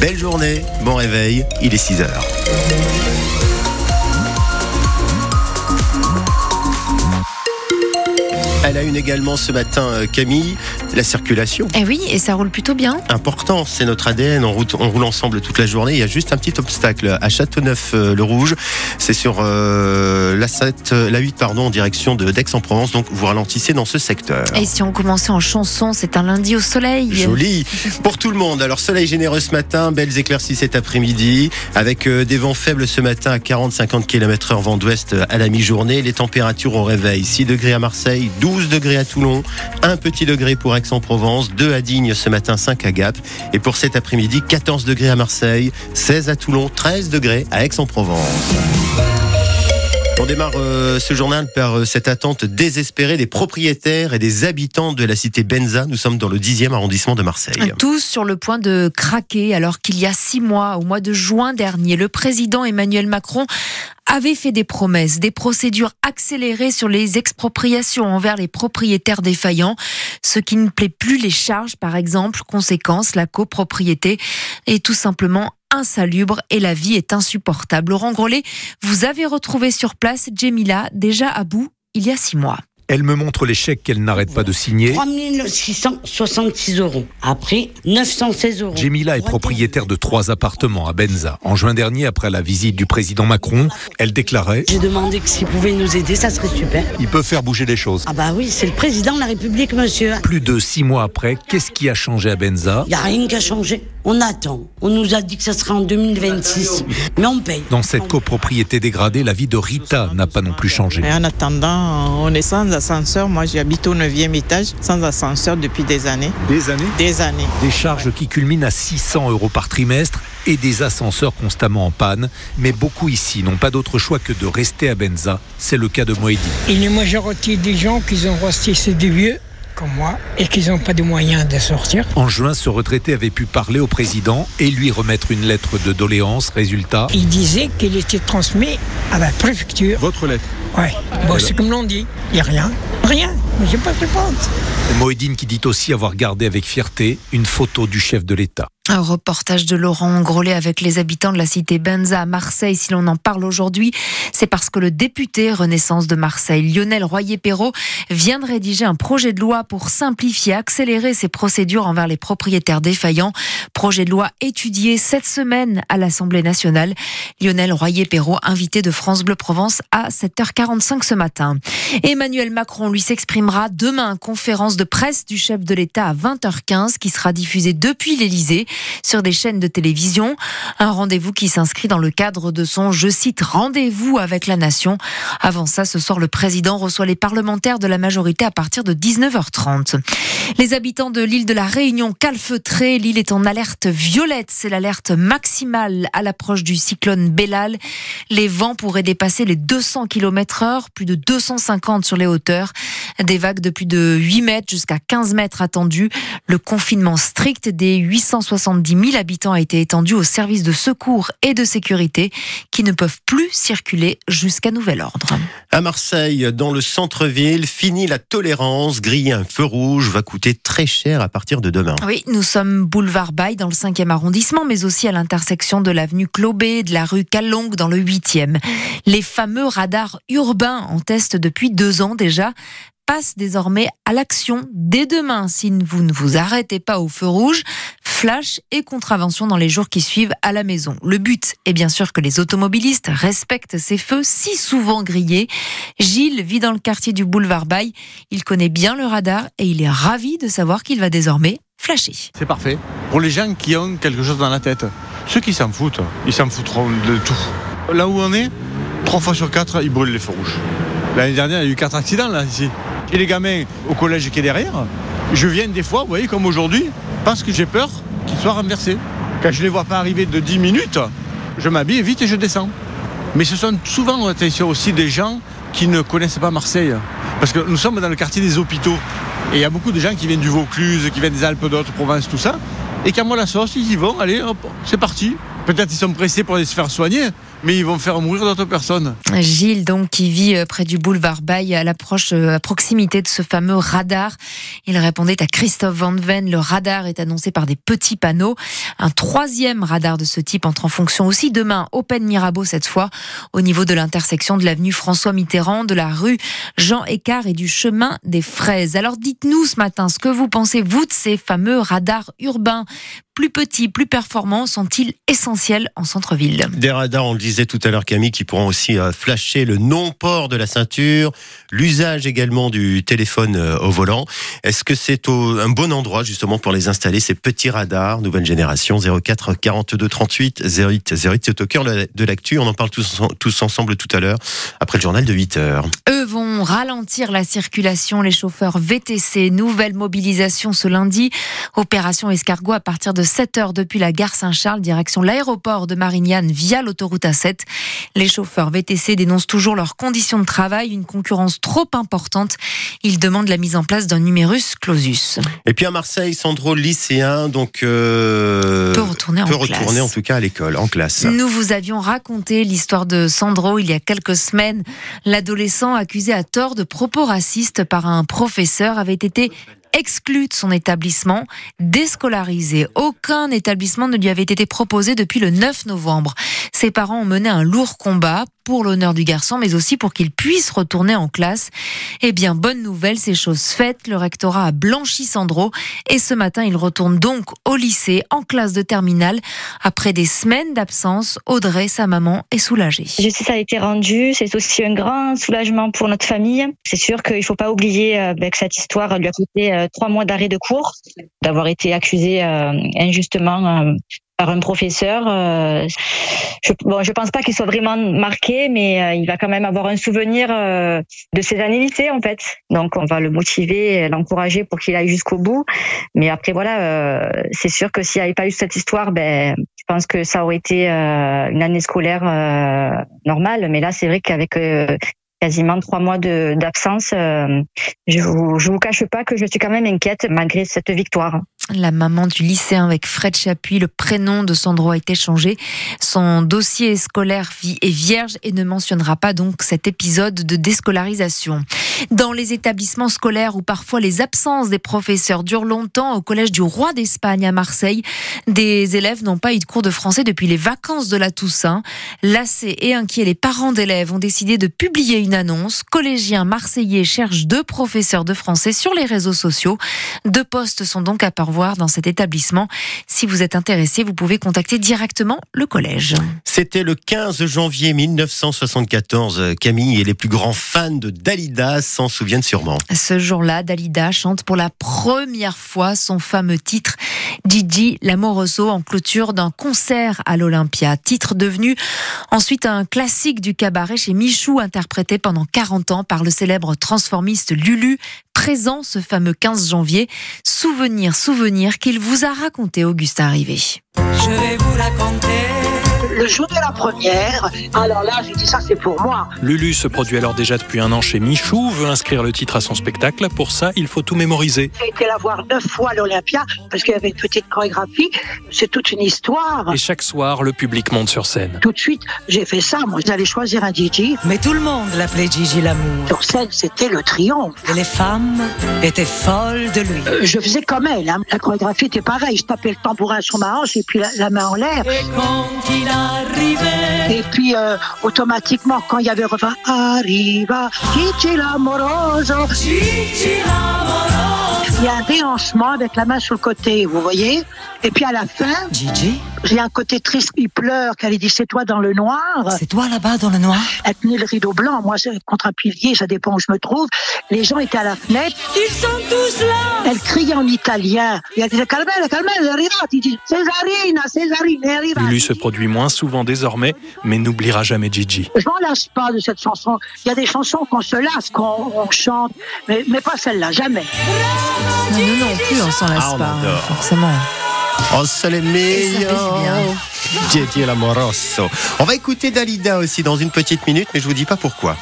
Belle journée, bon réveil, il est 6 heures. Elle a une également ce matin, euh, Camille, la circulation. Eh oui, et ça roule plutôt bien. Important, c'est notre ADN. On roule, on roule ensemble toute la journée. Il y a juste un petit obstacle à Châteauneuf-le-Rouge. C'est sur euh, la 7, euh, la 8, pardon, en direction de d'Aix-en-Provence. Donc vous ralentissez dans ce secteur. Et si on commençait en chanson, c'est un lundi au soleil. Joli pour tout le monde. Alors soleil généreux ce matin, belles éclaircies cet après-midi, avec euh, des vents faibles ce matin à 40-50 km/h vent d'ouest à la mi-journée. Les températures au réveil 6 degrés à Marseille, 12 degrés à Toulon, un petit degré pour Aix-en-Provence, 2 à Digne ce matin, 5 à Gap. Et pour cet après-midi, 14 degrés à Marseille, 16 à Toulon, 13 degrés à Aix-en-Provence. On démarre euh, ce journal par euh, cette attente désespérée des propriétaires et des habitants de la cité Benza. Nous sommes dans le 10e arrondissement de Marseille. Tous sur le point de craquer alors qu'il y a six mois, au mois de juin dernier, le président Emmanuel Macron avait fait des promesses, des procédures accélérées sur les expropriations envers les propriétaires défaillants, ce qui ne plaît plus les charges par exemple, conséquence, la copropriété est tout simplement insalubre et la vie est insupportable. Laurent Grollet, vous avez retrouvé sur place Jemila, déjà à bout il y a six mois. Elle me montre les chèques qu'elle n'arrête pas de signer. 3666 euros. Après, 916 euros. Jemila est propriétaire de trois appartements à Benza. En juin dernier, après la visite du président Macron, elle déclarait J'ai demandé que s'il pouvait nous aider, ça serait super. Il peut faire bouger les choses. Ah bah oui, c'est le président de la République, monsieur. Plus de six mois après, qu'est-ce qui a changé à Benza? Il n'y a rien qui a changé. On attend. On nous a dit que ça serait en 2026. Mais on paye. Dans cette copropriété dégradée, la vie de Rita n'a pas non plus changé. Et en attendant, on est sans ascenseur. Moi, j'habite au 9e étage, sans ascenseur depuis des années. Des années Des années. Des charges qui culminent à 600 euros par trimestre et des ascenseurs constamment en panne. Mais beaucoup ici n'ont pas d'autre choix que de rester à Benza. C'est le cas de Moedi. Une majorité des gens qui ont resté, c'est des vieux comme moi et qui n'ont pas de moyens de sortir. En juin, ce retraité avait pu parler au président et lui remettre une lettre de doléance. Résultat. Il disait qu'elle était transmise à la préfecture. Votre lettre Ouais, bon, c'est comme l'on dit. Il n'y a rien. Rien. J'ai pas de réponse. Moedine qui dit aussi avoir gardé avec fierté une photo du chef de l'État. Un reportage de Laurent Grollet avec les habitants de la cité Benza à Marseille. Si l'on en parle aujourd'hui, c'est parce que le député Renaissance de Marseille, Lionel Royer-Perrault, vient de rédiger un projet de loi pour simplifier, accélérer ces procédures envers les propriétaires défaillants. Projet de loi étudié cette semaine à l'Assemblée nationale. Lionel Royer-Perrault, invité de France Bleu Provence à 7h45 ce matin. Emmanuel Macron, lui, s'exprimera demain, conférence de presse du chef de l'État à 20h15 qui sera diffusée depuis l'Élysée sur des chaînes de télévision. Un rendez-vous qui s'inscrit dans le cadre de son, je cite, rendez-vous avec la nation. Avant ça, ce soir, le président reçoit les parlementaires de la majorité à partir de 19h30. Les habitants de l'île de la Réunion calfeutrés, l'île est en alerte violette. C'est l'alerte maximale à l'approche du cyclone Bellal. Les vents pourraient dépasser les 200 km heure, plus de 250 sur les hauteurs. Des vagues de plus de 8 mètres jusqu'à 15 mètres attendues. Le confinement strict des 870 000 habitants a été étendu aux services de secours et de sécurité qui ne peuvent plus circuler jusqu'à nouvel ordre. À Marseille, dans le centre-ville, fini la tolérance. Griller un feu rouge va coûter très cher à partir de demain. Oui, nous sommes boulevard Baye dans le 5e arrondissement, mais aussi à l'intersection de l'avenue Clobé, de la rue Calongue dans le 8e. Les fameux radars urbains en test depuis deux ans déjà passe désormais à l'action dès demain si vous ne vous arrêtez pas au feu rouge. Flash et contravention dans les jours qui suivent à la maison. Le but est bien sûr que les automobilistes respectent ces feux si souvent grillés. Gilles vit dans le quartier du boulevard Baye. Il connaît bien le radar et il est ravi de savoir qu'il va désormais flasher. C'est parfait. Pour les gens qui ont quelque chose dans la tête. Ceux qui s'en foutent, ils s'en foutront de tout. Là où on est, trois fois sur quatre, ils brûlent les feux rouges. L'année dernière, il y a eu quatre accidents là, ici. Et les gamins au collège qui est derrière, je viens des fois, vous voyez, comme aujourd'hui, parce que j'ai peur qu'ils soient renversés. Quand je ne les vois pas arriver de 10 minutes, je m'habille vite et je descends. Mais ce sont souvent, attention, aussi des gens qui ne connaissent pas Marseille. Parce que nous sommes dans le quartier des hôpitaux. Et il y a beaucoup de gens qui viennent du Vaucluse, qui viennent des Alpes d'Haute-Provence, tout ça. Et quand moi la sauce, ils y vont, allez, hop, c'est parti. Peut-être ils sont pressés pour aller se faire soigner, mais ils vont faire mourir d'autres personnes. Gilles, donc, qui vit euh, près du boulevard Baye, à l'approche, euh, à proximité de ce fameux radar. Il répondait à Christophe Van Ven. Le radar est annoncé par des petits panneaux. Un troisième radar de ce type entre en fonction aussi demain, Open Mirabeau cette fois, au niveau de l'intersection de l'avenue François Mitterrand, de la rue Jean Écart et du chemin des Fraises. Alors dites-nous ce matin ce que vous pensez, vous, de ces fameux radars urbains plus petits, plus performants, sont-ils essentiels en centre-ville? Des radars, on le disait tout à l'heure Camille, qui pourront aussi euh, flasher le non-port de la ceinture, l'usage également du téléphone euh, au volant. Est-ce que c'est un bon endroit justement pour les installer, ces petits radars, nouvelle génération, 04 42 38 08 08, c'est au cœur de l'actu, on en parle tous, tous ensemble tout à l'heure, après le journal de 8 heures. Eux vont ralentir la circulation, les chauffeurs VTC. Nouvelle mobilisation ce lundi. Opération escargot à partir de 7 heures depuis la gare Saint-Charles, direction l'aéroport de Marignane via l'autoroute A7. Les chauffeurs VTC dénoncent toujours leurs conditions de travail, une concurrence trop importante. Ils demandent la mise en place d'un numérus clausus. Et puis à Marseille, Sandro, lycéen, donc euh, Peut retourner en peut retourner en tout cas à l'école, en classe. Nous vous avions raconté l'histoire de Sandro il y a quelques semaines. L'adolescent accusé à tort de propos racistes par un professeur avait été exclu de son établissement, déscolarisé. Aucun établissement ne lui avait été proposé depuis le 9 novembre. Ses parents ont mené un lourd combat pour l'honneur du garçon, mais aussi pour qu'il puisse retourner en classe. Eh bien, bonne nouvelle, c'est chose faite. Le rectorat a blanchi Sandro et ce matin, il retourne donc au lycée, en classe de terminale. Après des semaines d'absence, Audrey, sa maman, est soulagée. Justice a été rendue, c'est aussi un grand soulagement pour notre famille. C'est sûr qu'il ne faut pas oublier euh, ben, que cette histoire lui a coûté euh, trois mois d'arrêt de cours, d'avoir été accusé euh, injustement euh, par un professeur. Euh, je, bon, je pense pas qu'il soit vraiment marqué, mais il va quand même avoir un souvenir de ses années lycée en fait. Donc on va le motiver, l'encourager pour qu'il aille jusqu'au bout. Mais après voilà, c'est sûr que s'il n'y avait pas eu cette histoire, ben je pense que ça aurait été une année scolaire normale. Mais là, c'est vrai qu'avec quasiment trois mois d'absence, euh, je vous, je vous cache pas que je suis quand même inquiète malgré cette victoire. La maman du lycéen avec Fred Chapuis, le prénom de Sandro a été changé. Son dossier scolaire est vierge et ne mentionnera pas donc cet épisode de déscolarisation. Dans les établissements scolaires où parfois les absences des professeurs durent longtemps, au collège du Roi d'Espagne à Marseille, des élèves n'ont pas eu de cours de français depuis les vacances de la Toussaint. Lassés et inquiets, les parents d'élèves ont décidé de publier une annonce. Collégiens marseillais cherchent deux professeurs de français sur les réseaux sociaux. Deux postes sont donc à pourvoir dans cet établissement. Si vous êtes intéressé, vous pouvez contacter directement le collège. C'était le 15 janvier 1974. euh, Camille et les plus grands fans de Dalida s'en souviennent sûrement. Ce jour-là, Dalida chante pour la première fois son fameux titre Gigi Lamoroso en clôture d'un concert à l'Olympia. Titre devenu ensuite un classique du cabaret chez Michou, interprété pendant 40 ans par le célèbre transformiste Lulu, présent ce fameux 15 janvier. Souvenir, souvenir qu'il vous a raconté Augustin Rivet. Je vais vous raconter. Le jour de la première, alors là, j'ai dit ça, c'est pour moi. Lulu se produit alors déjà depuis un an chez Michou, veut inscrire le titre à son spectacle. Pour ça, il faut tout mémoriser. J'ai été la voir neuf fois à l'Olympia parce qu'il y avait une petite chorégraphie. C'est toute une histoire. Et chaque soir, le public monte sur scène. Tout de suite, j'ai fait ça. Moi, j'allais choisir un DJ. Mais tout le monde l'appelait Gigi l'amour. Sur scène, c'était le triomphe. Et les femmes étaient folles de lui. Euh, je faisais comme elle. hein. La chorégraphie était pareille. Je tapais le tambourin sur ma hanche et puis la, la main en l'air. Et quand il arrivait, Et puis, euh, automatiquement, quand il y avait le refrain Arriva, l'amoroso. il y a un déhanchement avec la main sur le côté, vous voyez? Et puis à la fin, Gigi, j'ai un côté triste, il pleure, qu'elle dit c'est toi dans le noir. c'est toi là-bas dans le noir Elle tenait le rideau blanc, moi c'est contre un pilier, ça dépend où je me trouve. Les gens étaient à la fenêtre, Ils sont tous là. elle criait en italien. Et elle disait calmez, calmez, elle arriva. Il dit Césarina, Césarine, elle arriva. Lulu se produit moins souvent désormais, mais n'oubliera jamais Gigi. Je m'en lasse pas de cette chanson. Il y a des chansons qu'on se lasse, qu'on on chante, mais, mais pas celle-là, jamais. Non, nous non plus, on s'en lasse Ah, on pas, adore. forcément. Oh, l'amoroso. On va écouter Dalida aussi dans une petite minute, mais je vous dis pas pourquoi.